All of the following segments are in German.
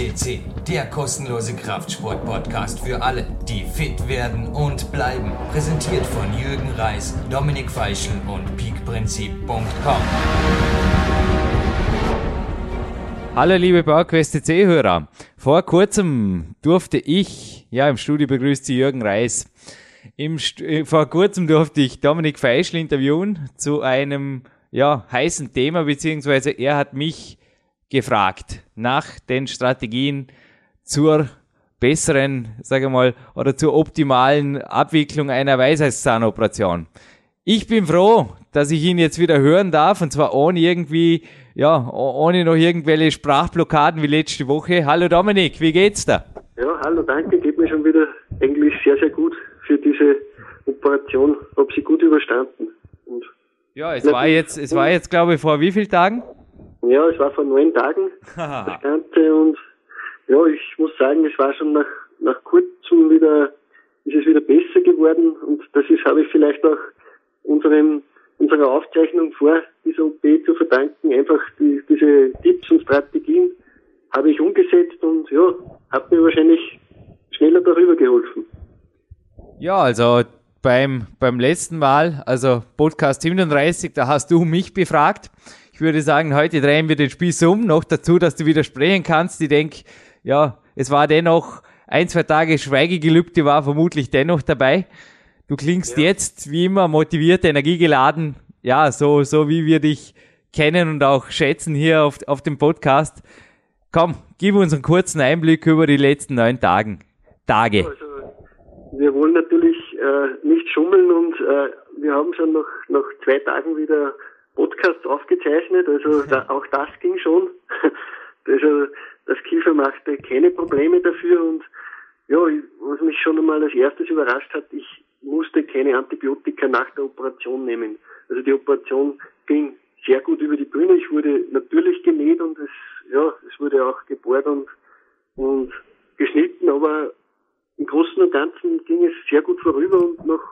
FCC, der kostenlose Kraftsport-Podcast für alle, die fit werden und bleiben. Präsentiert von Jürgen Reis, Dominik Feischl und peakprinzip.com. Hallo liebe PowerQuest CC-Hörer. Vor kurzem durfte ich, ja im Studio begrüßt Sie Jürgen Reis, im St äh, vor kurzem durfte ich Dominik Feischl interviewen zu einem ja, heißen Thema, beziehungsweise er hat mich gefragt nach den Strategien zur besseren, sage mal, oder zur optimalen Abwicklung einer Weisheitszahnoperation. Ich bin froh, dass ich ihn jetzt wieder hören darf und zwar ohne irgendwie, ja, ohne noch irgendwelche Sprachblockaden wie letzte Woche. Hallo Dominik, wie geht's da? Ja, hallo, danke, geht mir schon wieder eigentlich sehr, sehr gut für diese Operation. Hab sie gut überstanden. Und ja, es war jetzt, es war jetzt, glaube ich, vor wie vielen Tagen? Ja, es war vor neun Tagen das Ganze und ja, ich muss sagen, es war schon nach, nach kurzem wieder, ist es wieder besser geworden und das ist, habe ich vielleicht auch unserem, unserer Aufzeichnung vor dieser OP zu verdanken. Einfach die, diese Tipps und Strategien habe ich umgesetzt und ja, hat mir wahrscheinlich schneller darüber geholfen. Ja, also beim, beim letzten Mal, also Podcast 37, da hast du mich befragt. Ich würde sagen, heute drehen wir den Spieß um. Noch dazu, dass du widersprechen kannst. Ich denke, ja, es war dennoch ein, zwei Tage Schweigegelübde war vermutlich dennoch dabei. Du klingst ja. jetzt wie immer motiviert, energiegeladen. Ja, so, so wie wir dich kennen und auch schätzen hier auf, auf dem Podcast. Komm, gib uns einen kurzen Einblick über die letzten neun Tagen, Tage. Also, wir wollen natürlich äh, nicht schummeln und äh, wir haben schon noch nach zwei Tagen wieder Podcast aufgezeichnet, also da, auch das ging schon. also das Kiefer machte keine Probleme dafür und ja, was mich schon einmal als erstes überrascht hat, ich musste keine Antibiotika nach der Operation nehmen. Also die Operation ging sehr gut über die Bühne. Ich wurde natürlich genäht und es, ja, es wurde auch gebohrt und, und geschnitten, aber im Großen und Ganzen ging es sehr gut vorüber und noch,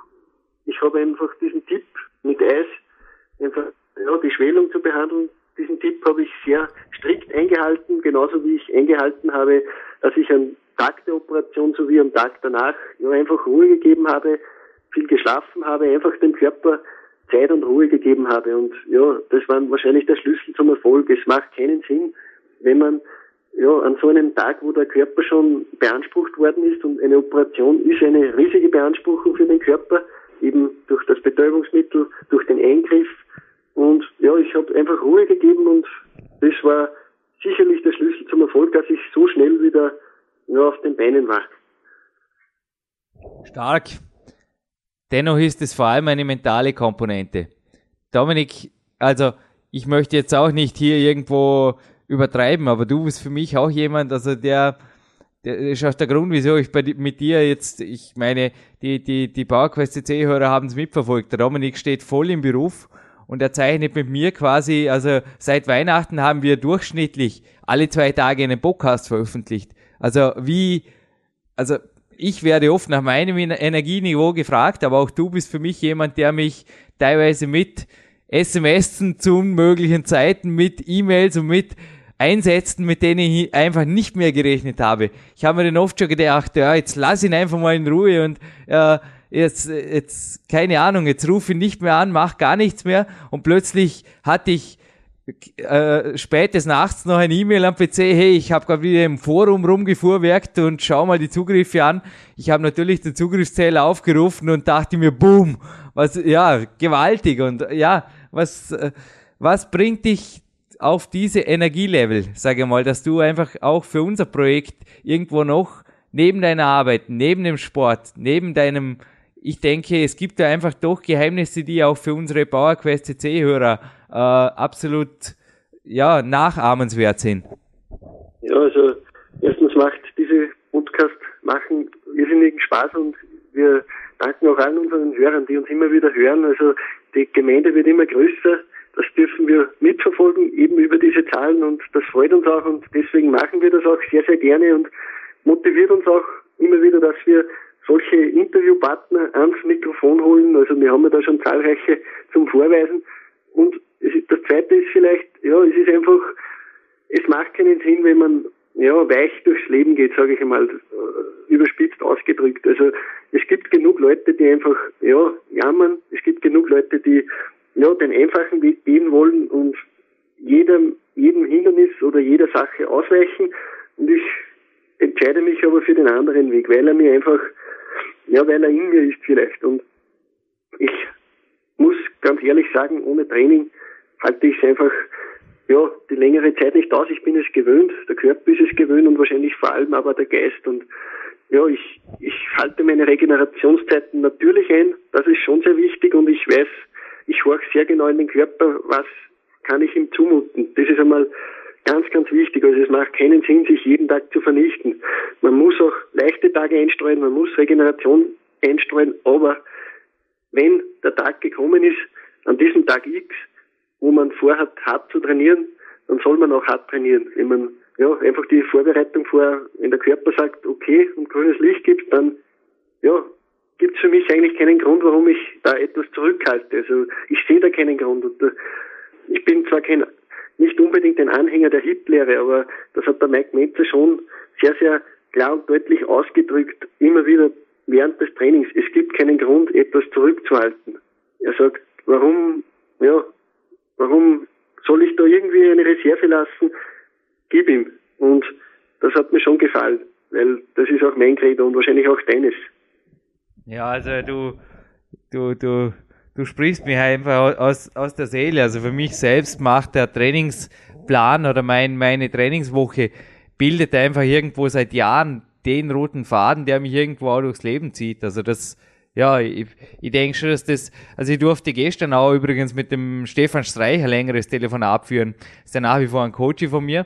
ich habe einfach diesen Tipp mit Eis einfach ja, die Schwellung zu behandeln. Diesen Tipp habe ich sehr strikt eingehalten, genauso wie ich eingehalten habe, dass ich am Tag der Operation sowie am Tag danach ja, einfach Ruhe gegeben habe, viel geschlafen habe, einfach dem Körper Zeit und Ruhe gegeben habe. Und ja, das war wahrscheinlich der Schlüssel zum Erfolg. Es macht keinen Sinn, wenn man ja, an so einem Tag, wo der Körper schon beansprucht worden ist und eine Operation ist eine riesige Beanspruchung für den Körper, eben durch das Betäubungsmittel, durch den Eingriff, und ja, ich habe einfach Ruhe gegeben und das war sicherlich der Schlüssel zum Erfolg, dass ich so schnell wieder ja, auf den Beinen war. Stark. Dennoch ist es vor allem eine mentale Komponente. Dominik, also ich möchte jetzt auch nicht hier irgendwo übertreiben, aber du bist für mich auch jemand, also der, der ist auch der Grund, wieso ich bei, mit dir jetzt, ich meine, die, die, die PowerQuest CC-Hörer haben es mitverfolgt. Der Dominik steht voll im Beruf und er zeichnet mit mir quasi, also seit Weihnachten haben wir durchschnittlich alle zwei Tage einen Podcast veröffentlicht. Also wie, also ich werde oft nach meinem Energieniveau gefragt, aber auch du bist für mich jemand, der mich teilweise mit SMS zu unmöglichen Zeiten, mit E-Mails und mit Einsätzen, mit denen ich einfach nicht mehr gerechnet habe. Ich habe mir dann oft schon gedacht, ja, jetzt lass ihn einfach mal in Ruhe und äh, jetzt, jetzt, keine Ahnung, jetzt rufe ich nicht mehr an, mach gar nichts mehr und plötzlich hatte ich äh, spätes nachts noch ein E-Mail am PC, hey, ich habe gerade wieder im Forum rumgefuhrwerkt und schau mal die Zugriffe an. Ich habe natürlich den Zugriffszähler aufgerufen und dachte mir, boom, was, ja, gewaltig und ja, was, äh, was bringt dich auf diese Energielevel, sage mal, dass du einfach auch für unser Projekt irgendwo noch neben deiner Arbeit, neben dem Sport, neben deinem ich denke, es gibt da einfach doch Geheimnisse, die auch für unsere PowerQuest CC-Hörer äh, absolut ja, nachahmenswert sind. Ja, also erstens macht diese Podcast machen irrsinnigen Spaß und wir danken auch allen unseren Hörern, die uns immer wieder hören. Also die Gemeinde wird immer größer. Das dürfen wir mitverfolgen, eben über diese Zahlen und das freut uns auch und deswegen machen wir das auch sehr, sehr gerne und motiviert uns auch immer wieder, dass wir solche Interviewpartner ans Mikrofon holen. Also wir haben ja da schon zahlreiche zum Vorweisen. Und das Zweite ist vielleicht, ja, es ist einfach, es macht keinen Sinn, wenn man ja, weich durchs Leben geht, sage ich einmal, äh, überspitzt ausgedrückt. Also es gibt genug Leute, die einfach ja, jammern, es gibt genug Leute, die ja, den einfachen Weg gehen wollen und jedem, jedem Hindernis oder jeder Sache ausweichen. Und ich entscheide mich aber für den anderen Weg, weil er mir einfach, ja, weil er in mir ist vielleicht. Und ich muss ganz ehrlich sagen, ohne Training halte ich es einfach ja, die längere Zeit nicht aus. Ich bin es gewöhnt, der Körper ist es gewöhnt und wahrscheinlich vor allem aber der Geist. Und ja, ich, ich halte meine Regenerationszeiten natürlich ein. Das ist schon sehr wichtig und ich weiß, ich horche sehr genau in den Körper, was kann ich ihm zumuten. Das ist einmal ganz, ganz wichtig. Also es macht keinen Sinn, sich jeden Tag zu vernichten. Man muss auch leichte Tage einstreuen, man muss Regeneration einstreuen, aber wenn der Tag gekommen ist, an diesem Tag X, wo man vorhat, hart zu trainieren, dann soll man auch hart trainieren. Wenn man ja, einfach die Vorbereitung vor, wenn der Körper sagt, okay, und grünes Licht gibt, dann ja, gibt es für mich eigentlich keinen Grund, warum ich da etwas zurückhalte. Also ich sehe da keinen Grund. Und äh, ich bin zwar kein nicht unbedingt ein Anhänger der HIT-Lehre, aber das hat der Mike Metzer schon sehr, sehr klar und deutlich ausgedrückt, immer wieder während des Trainings. Es gibt keinen Grund, etwas zurückzuhalten. Er sagt, warum, ja, Warum soll ich da irgendwie eine Reserve lassen? Gib ihm. Und das hat mir schon gefallen, weil das ist auch mein Credo und wahrscheinlich auch deines. Ja, also du, du, du, du sprichst mir einfach aus, aus der Seele. Also für mich selbst macht der Trainingsplan oder mein, meine Trainingswoche bildet einfach irgendwo seit Jahren den roten Faden, der mich irgendwo auch durchs Leben zieht. Also das, ja, ich, ich denke schon, dass das, also ich durfte gestern auch übrigens mit dem Stefan Streich ein längeres Telefonat führen. Ist ja nach wie vor ein Coach von mir.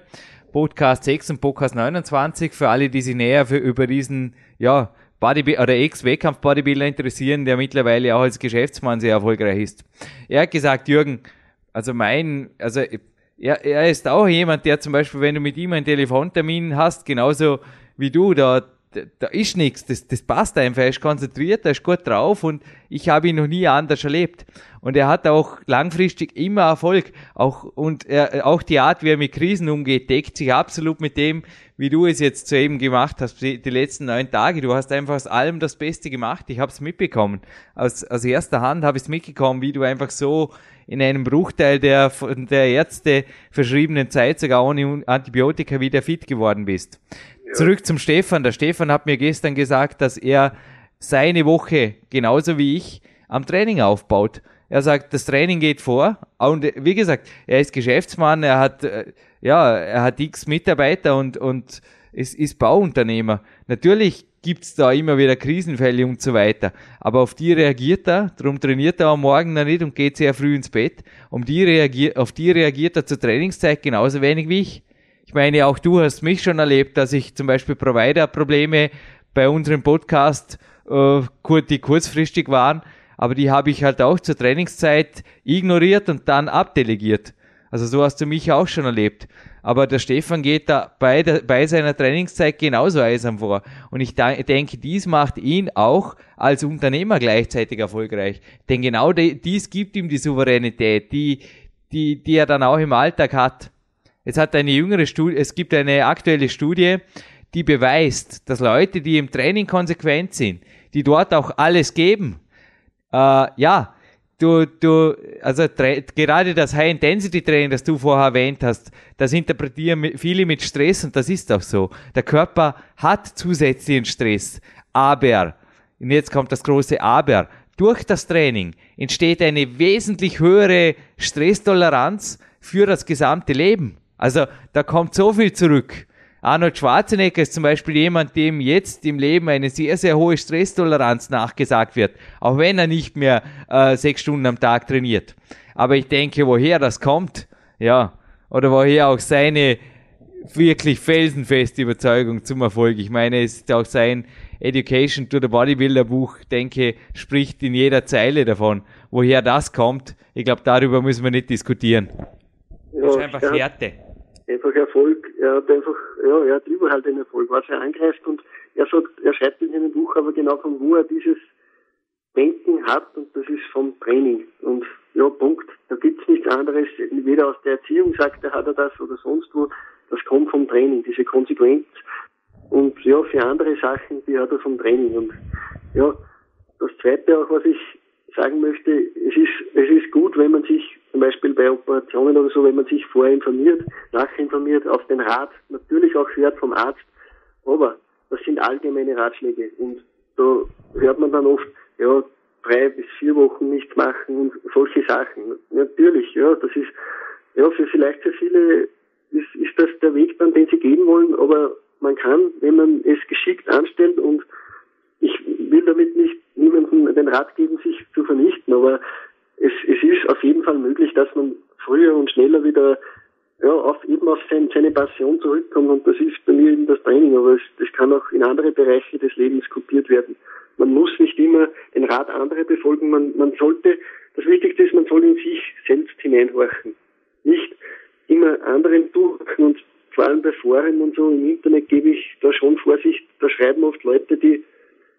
Podcast 6 und Podcast 29 für alle, die sich näher für, über diesen, ja, Bodybuilder oder Ex-Wettkampf-Bodybuilder interessieren, der mittlerweile auch als Geschäftsmann sehr erfolgreich ist. Er hat gesagt, Jürgen, also mein, also er, er ist auch jemand, der zum Beispiel, wenn du mit ihm einen Telefontermin hast, genauso wie du, da da ist nichts, das, das passt einfach, er ist konzentriert, er ist gut drauf und ich habe ihn noch nie anders erlebt. Und er hat auch langfristig immer Erfolg. Auch, und er, auch die Art, wie er mit Krisen umgeht, deckt sich absolut mit dem, wie du es jetzt soeben gemacht hast, die, die letzten neun Tage. Du hast einfach aus allem das Beste gemacht. Ich habe es mitbekommen. Aus, aus erster Hand habe ich es mitbekommen, wie du einfach so in einem Bruchteil der von der Ärzte verschriebenen Zeit sogar ohne Antibiotika wieder fit geworden bist. Zurück zum Stefan. Der Stefan hat mir gestern gesagt, dass er seine Woche genauso wie ich am Training aufbaut. Er sagt, das Training geht vor. Und wie gesagt, er ist Geschäftsmann, er hat, äh, ja, er hat x Mitarbeiter und, und ist, ist Bauunternehmer. Natürlich gibt's da immer wieder Krisenfälle und so weiter. Aber auf die reagiert er, darum trainiert er am Morgen noch nicht und geht sehr früh ins Bett. Um die reagiert, auf die reagiert er zur Trainingszeit genauso wenig wie ich. Ich meine, auch du hast mich schon erlebt, dass ich zum Beispiel Provider-Probleme bei unserem Podcast, äh, die kurzfristig waren, aber die habe ich halt auch zur Trainingszeit ignoriert und dann abdelegiert. Also so hast du mich auch schon erlebt. Aber der Stefan geht da bei, der, bei seiner Trainingszeit genauso eisern vor. Und ich denke, dies macht ihn auch als Unternehmer gleichzeitig erfolgreich. Denn genau dies gibt ihm die Souveränität, die, die, die er dann auch im Alltag hat. Es hat eine jüngere Studie, es gibt eine aktuelle Studie, die beweist, dass Leute, die im Training konsequent sind, die dort auch alles geben, äh, ja, du, du, also gerade das High-Intensity-Training, das du vorher erwähnt hast, das interpretieren viele mit Stress und das ist auch so. Der Körper hat zusätzlichen Stress, aber, und jetzt kommt das große Aber, durch das Training entsteht eine wesentlich höhere Stresstoleranz für das gesamte Leben. Also da kommt so viel zurück. Arnold Schwarzenegger ist zum Beispiel jemand, dem jetzt im Leben eine sehr, sehr hohe Stresstoleranz nachgesagt wird, auch wenn er nicht mehr äh, sechs Stunden am Tag trainiert. Aber ich denke, woher das kommt, ja, oder woher auch seine wirklich felsenfeste Überzeugung zum Erfolg. Ich meine, es ist auch sein Education to the Bodybuilder Buch, denke, spricht in jeder Zeile davon. Woher das kommt, ich glaube, darüber müssen wir nicht diskutieren. Ja, das ist einfach Härte einfach Erfolg. Er hat einfach, ja, er hat überall den Erfolg, was er angreift und er sagt, er schreibt in seinem Buch aber genau von wo er dieses Denken hat und das ist vom Training. Und ja, Punkt. Da gibt's nichts anderes. Weder aus der Erziehung sagt er, hat er das oder sonst wo. das kommt vom Training, diese Konsequenz. Und ja, für andere Sachen, die hat er vom Training. Und ja, das zweite auch, was ich sagen möchte, es ist, es ist gut, wenn man sich zum Beispiel bei Operationen oder so, wenn man sich vorher informiert, nachinformiert, auf den Rat, natürlich auch hört vom Arzt, aber das sind allgemeine Ratschläge und da hört man dann oft, ja, drei bis vier Wochen nichts machen und solche Sachen. Natürlich, ja, das ist, ja, für vielleicht für viele ist, ist das der Weg dann, den sie gehen wollen, aber man kann, wenn man es geschickt anstellt und ich will damit nicht niemandem den Rat geben, sich zu vernichten, aber es, es ist auf jeden Fall möglich, dass man früher und schneller wieder ja, auf, eben auf sein, seine Passion zurückkommt und das ist bei mir eben das Training, aber es, das kann auch in andere Bereiche des Lebens kopiert werden. Man muss nicht immer den Rat anderer befolgen, man, man sollte, das Wichtigste ist, man soll in sich selbst hineinhorchen. Nicht immer anderen durchhorchen und vor allem bei Foren und so im Internet gebe ich da schon Vorsicht, da schreiben oft Leute, die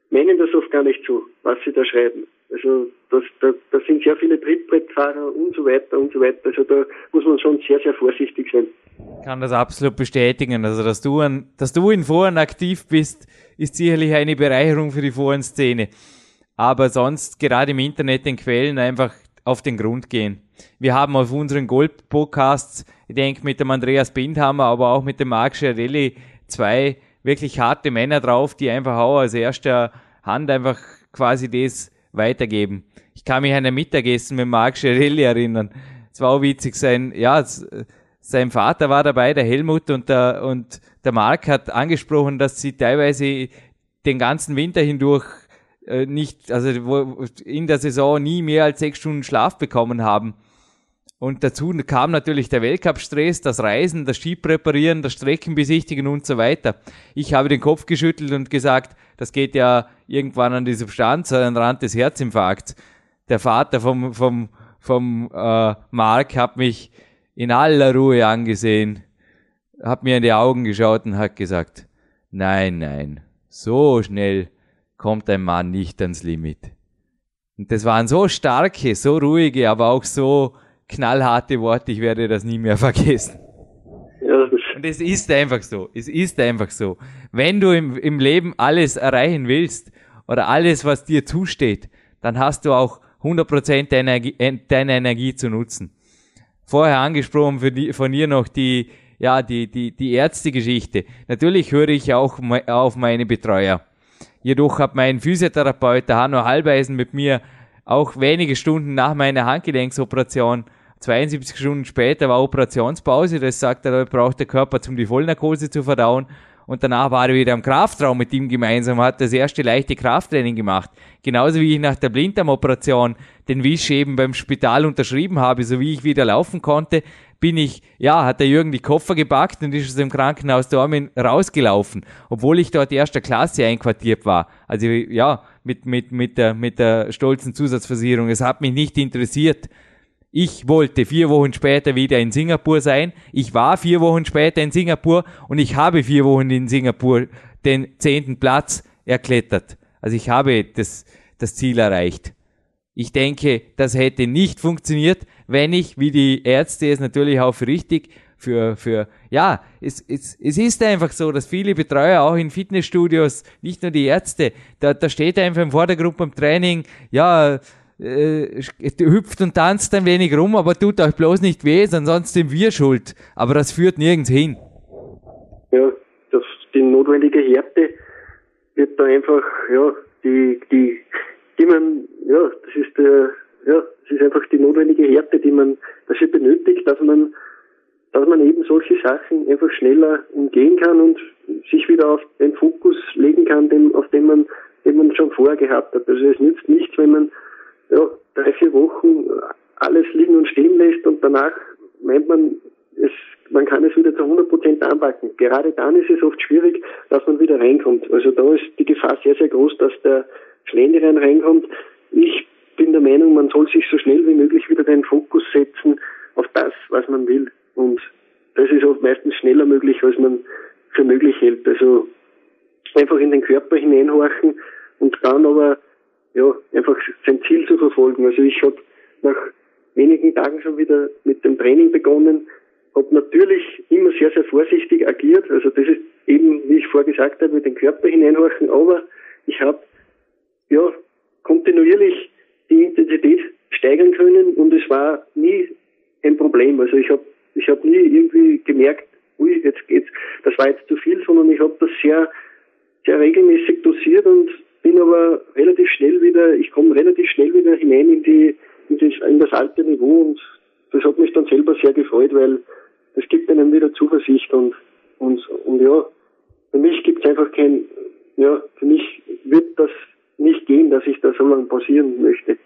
meinen das oft gar nicht so, was sie da schreiben. Also das, da, da sind sehr viele Trittbrettfahrer und so weiter und so weiter. Also da muss man schon sehr, sehr vorsichtig sein. Ich kann das absolut bestätigen. Also dass du, an, dass du in Foren aktiv bist, ist sicherlich eine Bereicherung für die Forenszene. Aber sonst gerade im Internet den Quellen einfach auf den Grund gehen. Wir haben auf unseren Gold-Podcasts, ich denke mit dem Andreas Bindhammer, aber auch mit dem Marc Scherelli zwei wirklich harte Männer drauf, die einfach auch aus erster Hand einfach quasi das weitergeben. Ich kann mich an ein Mittagessen mit Marc Scherelli erinnern. Es war auch witzig, sein, ja, sein Vater war dabei, der Helmut, und der, und der Marc hat angesprochen, dass sie teilweise den ganzen Winter hindurch äh, nicht, also in der Saison nie mehr als sechs Stunden Schlaf bekommen haben. Und dazu kam natürlich der Weltcup-Stress, das Reisen, das Skipräparieren, das Streckenbesichtigen und so weiter. Ich habe den Kopf geschüttelt und gesagt, das geht ja irgendwann an die Substanz, an den Rand des Herzinfarkts. Der Vater vom, vom, vom äh, Mark hat mich in aller Ruhe angesehen, hat mir in die Augen geschaut und hat gesagt, nein, nein, so schnell kommt ein Mann nicht ans Limit. Und das waren so starke, so ruhige, aber auch so knallharte Worte, ich werde das nie mehr vergessen. Ja, und es ist einfach so. Es ist einfach so. Wenn du im, im Leben alles erreichen willst oder alles, was dir zusteht, dann hast du auch 100% deiner, deiner Energie zu nutzen. Vorher angesprochen die, von ihr noch die, ja, die, die, die Ärztegeschichte. Natürlich höre ich auch auf meine Betreuer. Jedoch hat mein Physiotherapeut, der Hanno Halbeisen, mit mir auch wenige Stunden nach meiner Handgelenksoperation 72 Stunden später war Operationspause, das sagt er, braucht der Körper, um die Vollnarkose zu verdauen. Und danach war er wieder im Kraftraum mit ihm gemeinsam, hat das erste leichte Krafttraining gemacht. Genauso wie ich nach der Blinddarmoperation den Wisch eben beim Spital unterschrieben habe, so wie ich wieder laufen konnte, bin ich, ja, hat der Jürgen die Koffer gepackt und ist aus dem Krankenhaus Dormen rausgelaufen, obwohl ich dort erster Klasse einquartiert war. Also, ja, mit, mit, mit der, mit der stolzen Zusatzversicherung. Es hat mich nicht interessiert. Ich wollte vier Wochen später wieder in Singapur sein. Ich war vier Wochen später in Singapur und ich habe vier Wochen in Singapur den zehnten Platz erklettert. Also ich habe das, das Ziel erreicht. Ich denke, das hätte nicht funktioniert, wenn ich, wie die Ärzte es natürlich auch für richtig, für, für, ja, es, es, es ist einfach so, dass viele Betreuer auch in Fitnessstudios, nicht nur die Ärzte, da, da steht einfach im Vordergrund beim Training, ja, äh, hüpft und tanzt ein wenig rum, aber tut euch bloß nicht weh, sonst sind wir schuld. Aber das führt nirgends hin. Ja, das, die notwendige Härte wird da einfach, ja, die, die, die man, ja, das ist der, ja, das ist einfach die notwendige Härte, die man dafür benötigt, dass man, dass man eben solche Sachen einfach schneller umgehen kann und sich wieder auf den Fokus legen kann, den, auf den man, den man schon vorher gehabt hat. Also es nützt nichts, wenn man ja, drei, vier Wochen alles liegen und stehen lässt und danach meint man, es, man kann es wieder zu 100 Prozent anpacken. Gerade dann ist es oft schwierig, dass man wieder reinkommt. Also da ist die Gefahr sehr, sehr groß, dass der Schlenderein reinkommt. Ich bin der Meinung, man soll sich so schnell wie möglich wieder den Fokus setzen auf das, was man will. Und das ist oft meistens schneller möglich, als man für möglich hält. Also einfach in den Körper hineinhorchen und dann aber ja, einfach sein Ziel zu verfolgen. Also ich habe nach wenigen Tagen schon wieder mit dem Training begonnen. habe natürlich immer sehr, sehr vorsichtig agiert. Also das ist eben, wie ich vorher gesagt habe, mit den Körper hineinhorchen, aber ich habe ja kontinuierlich die Intensität steigern können und es war nie ein Problem. Also ich habe ich hab nie irgendwie gemerkt, ui, jetzt geht's, das war jetzt zu viel, sondern ich habe das sehr, sehr regelmäßig dosiert und bin aber relativ schnell wieder, ich komme relativ schnell wieder hinein in die, in das, in das alte Niveau und das hat mich dann selber sehr gefreut, weil es gibt einem wieder Zuversicht und, und, und ja, für mich gibt es einfach kein, ja, für mich wird das nicht gehen, dass ich da so lange pausieren möchte.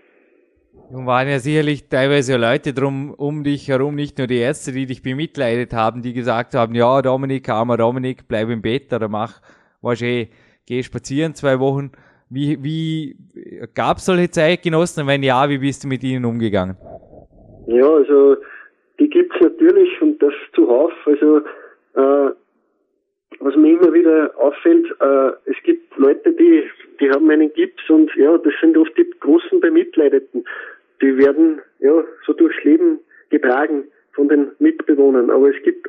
Nun waren ja sicherlich teilweise Leute drum um dich herum, nicht nur die Ärzte, die dich bemitleidet haben, die gesagt haben, ja, Dominik, armer Dominik, bleib im Bett oder mach, was eh, geh spazieren zwei Wochen. Wie, wie gab es solche Zeitgenossen? Wenn ja, wie bist du mit ihnen umgegangen? Ja, also die gibt's natürlich und das zuhauf. Also äh, was mir immer wieder auffällt, äh, es gibt Leute, die, die haben einen Gips und ja, das sind oft die großen Bemitleideten die werden ja so durchs Leben getragen von den Mitbewohnern. Aber es gibt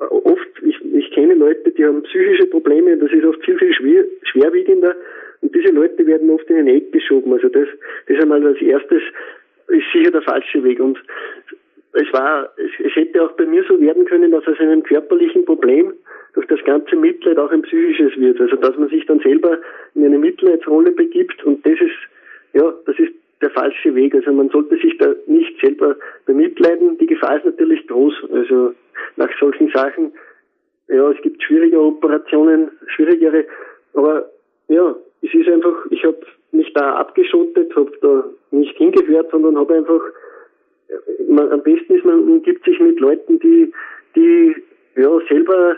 oft, ich, ich kenne Leute, die haben psychische Probleme das ist oft viel, viel schwer, schwerwiegender und diese Leute werden oft in den Eck geschoben. Also das, das einmal als erstes ist sicher der falsche Weg und es war, es, es hätte auch bei mir so werden können, dass aus einem körperlichen Problem durch das ganze Mitleid auch ein psychisches wird. Also dass man sich dann selber in eine Mitleidsrolle begibt und das ist, ja, das ist der falsche Weg. Also man sollte sich da nicht selber bemitleiden. Die Gefahr ist natürlich groß. Also nach solchen Sachen, ja, es gibt schwierige Operationen, schwierigere, aber ja, es ist einfach, ich habe mich da abgeschottet, habe da nicht hingehört, sondern habe einfach, man, am besten ist, man umgibt sich mit Leuten, die, die ja selber,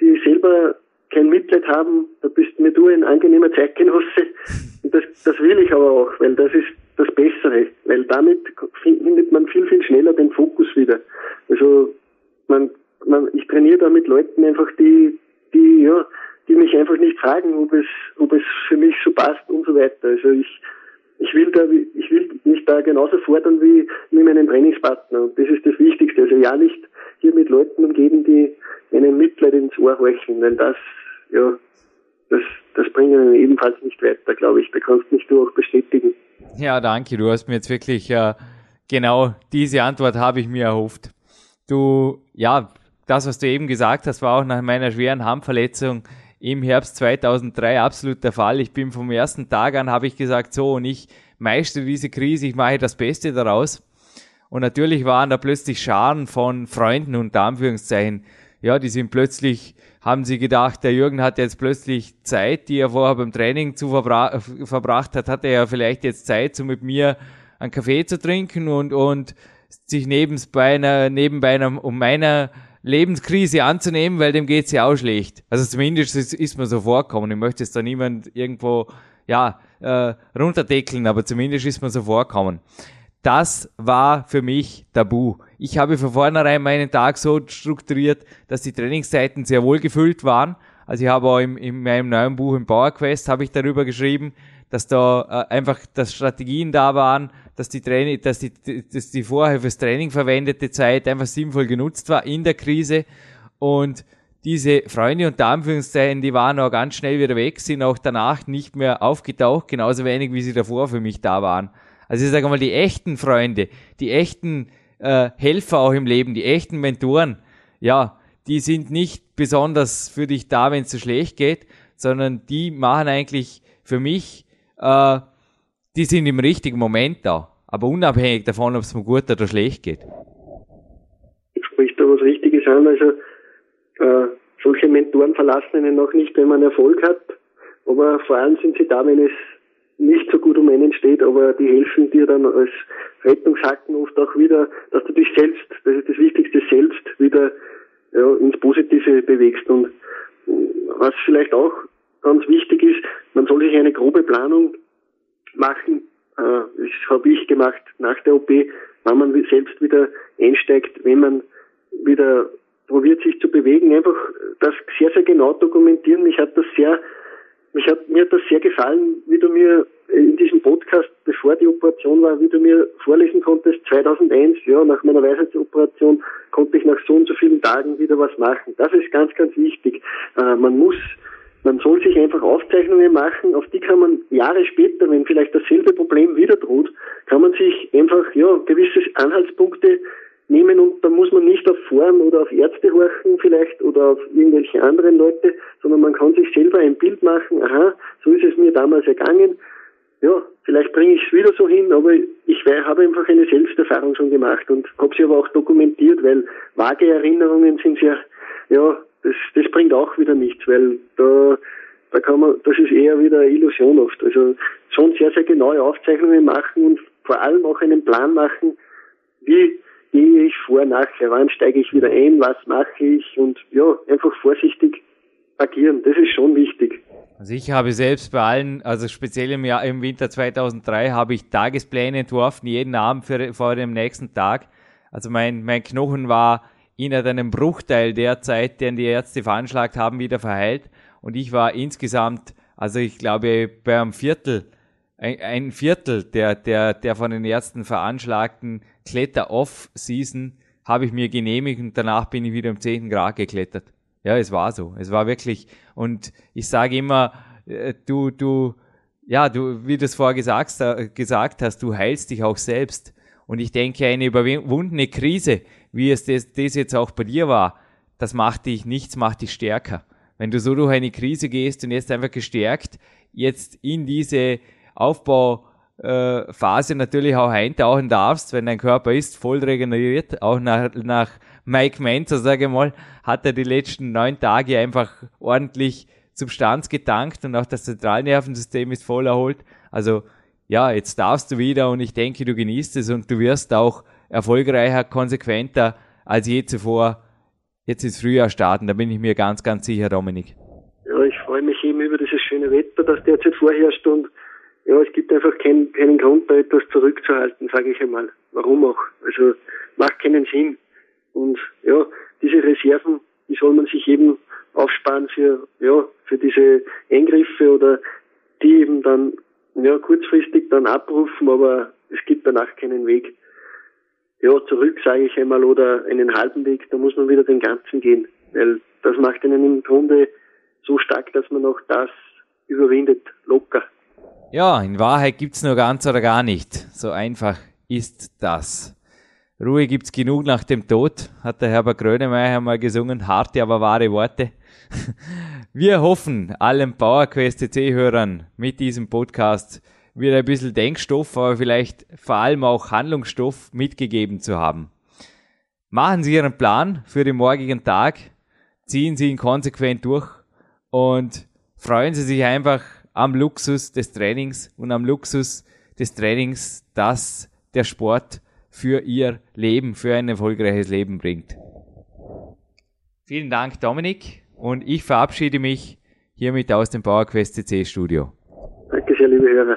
die selber kein Mitleid haben, da bist mir du ein angenehmer Zeitgenosse. Und das, das will ich aber auch, weil das ist das Bessere, weil damit findet man viel, viel schneller den Fokus wieder. Also man, ich trainiere da mit Leuten einfach, die, die, ja, die mich einfach nicht fragen, ob es, ob es für mich so passt und so weiter. Also ich, ich will da, ich will mich da genauso fordern wie mit meinem Trainingspartner. Und das ist das Wichtigste. Also ja nicht hier mit Leuten umgeben, die einen Mitleid ins Ohr horchen, weil das, ja, das, das bringt einen ebenfalls nicht weiter, glaube ich. Da kannst nicht du auch bestätigen. Ja, danke. Du hast mir jetzt wirklich äh, genau diese Antwort habe ich mir erhofft. Du, ja, das, was du eben gesagt hast, war auch nach meiner schweren Handverletzung im Herbst 2003 absolut der Fall. Ich bin vom ersten Tag an, habe ich gesagt, so, und ich meistere diese Krise, ich mache das Beste daraus. Und natürlich waren da plötzlich Scharen von Freunden unter Anführungszeichen. Ja, die sind plötzlich haben sie gedacht, der Jürgen hat jetzt plötzlich Zeit, die er vorher beim Training zu verbra verbracht hat, hat er ja vielleicht jetzt Zeit, so mit mir einen Kaffee zu trinken und, und sich nebenbei, einer, nebenbei einer, um meiner Lebenskrise anzunehmen, weil dem geht's ja auch schlecht. Also zumindest ist, ist mir so vorkommen. Ich möchte jetzt da niemand irgendwo, ja, äh, runterdeckeln, aber zumindest ist mir so vorkommen. Das war für mich tabu. Ich habe von vornherein meinen Tag so strukturiert, dass die Trainingszeiten sehr wohl gefüllt waren. Also ich habe auch im, in meinem neuen Buch im Power Quest habe ich darüber geschrieben, dass da äh, einfach dass Strategien da waren, dass die Training, dass die, dass die vorher fürs Training verwendete Zeit einfach sinnvoll genutzt war in der Krise und diese Freunde und Anführungszeichen, die waren auch ganz schnell wieder weg, sind auch danach nicht mehr aufgetaucht, genauso wenig wie sie davor für mich da waren. Also ich sage mal, die echten Freunde, die echten äh, Helfer auch im Leben, die echten Mentoren, ja, die sind nicht besonders für dich da, wenn es so schlecht geht, sondern die machen eigentlich für mich, äh, die sind im richtigen Moment da, aber unabhängig davon, ob es mir gut oder schlecht geht. Du sprichst da was Richtiges an, also äh, solche Mentoren verlassen einen noch nicht, wenn man Erfolg hat, aber vor allem sind sie da, wenn es nicht so gut um einen steht, aber die helfen dir dann als Rettungshaken oft auch wieder, dass du dich selbst, das ist das Wichtigste, selbst wieder ja, ins Positive bewegst. Und was vielleicht auch ganz wichtig ist, man soll sich eine grobe Planung machen. Äh, das habe ich gemacht nach der OP, wann man selbst wieder einsteigt, wenn man wieder probiert sich zu bewegen, einfach das sehr, sehr genau dokumentieren. Mich hat das sehr mich hat, mir hat das sehr gefallen, wie du mir in diesem Podcast, bevor die Operation war, wie du mir vorlesen konntest, 2001, ja, nach meiner Weisheitsoperation, konnte ich nach so und so vielen Tagen wieder was machen. Das ist ganz, ganz wichtig. Äh, man muss man soll sich einfach Aufzeichnungen machen, auf die kann man Jahre später, wenn vielleicht dasselbe Problem wieder droht, kann man sich einfach ja gewisse Anhaltspunkte nehmen und da muss man nicht auf Foren oder auf Ärzte horchen vielleicht oder auf irgendwelche anderen Leute, sondern man kann sich selber ein Bild machen, aha, so ist es mir damals ergangen, ja, vielleicht bringe ich es wieder so hin, aber ich habe einfach eine Selbsterfahrung schon gemacht und habe sie aber auch dokumentiert, weil vage Erinnerungen sind sehr, ja, das, das bringt auch wieder nichts, weil da, da kann man, das ist eher wieder eine Illusion oft. Also schon sehr, sehr genaue Aufzeichnungen machen und vor allem auch einen Plan machen, wie gehe ich vor, nachher, wann steige ich wieder ein, was mache ich und ja, einfach vorsichtig agieren. Das ist schon wichtig. Also ich habe selbst bei allen, also speziell im, Jahr, im Winter 2003, habe ich Tagespläne entworfen, jeden Abend für, vor dem nächsten Tag. Also mein, mein Knochen war in einem Bruchteil der Zeit, den die Ärzte veranschlagt haben, wieder verheilt. Und ich war insgesamt, also ich glaube, bei einem Viertel, ein, ein Viertel der, der, der von den Ärzten veranschlagten Kletter-Off-Season habe ich mir genehmigt und danach bin ich wieder im 10. Grad geklettert. Ja, es war so. Es war wirklich, und ich sage immer, äh, du, du, ja, du, wie du es vorher gesagt, äh, gesagt hast, du heilst dich auch selbst. Und ich denke, eine überwundene Krise, wie es das, das jetzt auch bei dir war, das macht dich, nichts macht dich stärker. Wenn du so durch eine Krise gehst und jetzt einfach gestärkt, jetzt in diese Aufbauphase natürlich auch eintauchen darfst, wenn dein Körper ist voll regeneriert, auch nach, nach Mike Menzer, sage ich mal, hat er die letzten neun Tage einfach ordentlich Substanz getankt und auch das Zentralnervensystem ist voll erholt. Also ja, jetzt darfst du wieder und ich denke, du genießt es und du wirst auch erfolgreicher, konsequenter als je zuvor jetzt ins Frühjahr starten. Da bin ich mir ganz, ganz sicher, Dominik. Ja, ich freue mich eben über dieses schöne Wetter, das derzeit vorherrscht und ja, es gibt einfach kein, keinen Grund, da etwas zurückzuhalten, sage ich einmal. Warum auch? Also macht keinen Sinn. Und ja, diese Reserven, die soll man sich eben aufsparen für, ja, für diese Eingriffe oder die eben dann, ja, kurzfristig dann abrufen, aber es gibt danach keinen Weg, ja, zurück, sage ich einmal, oder einen halben Weg, da muss man wieder den ganzen gehen, weil das macht einen im Grunde so stark, dass man auch das überwindet, locker. Ja, in Wahrheit gibt's nur ganz oder gar nicht. So einfach ist das. Ruhe gibt's genug nach dem Tod, hat der Herbert Grönemeyer mal gesungen, harte, aber wahre Worte. Wir hoffen, allen PowerQuest CC-Hörern mit diesem Podcast wieder ein bisschen Denkstoff, aber vielleicht vor allem auch Handlungsstoff mitgegeben zu haben. Machen Sie Ihren Plan für den morgigen Tag, ziehen Sie ihn konsequent durch und freuen Sie sich einfach am Luxus des Trainings und am Luxus des Trainings, das der Sport für ihr Leben, für ein erfolgreiches Leben bringt. Vielen Dank, Dominik, und ich verabschiede mich hiermit aus dem PowerQuest CC Studio. Danke sehr, liebe Hörer.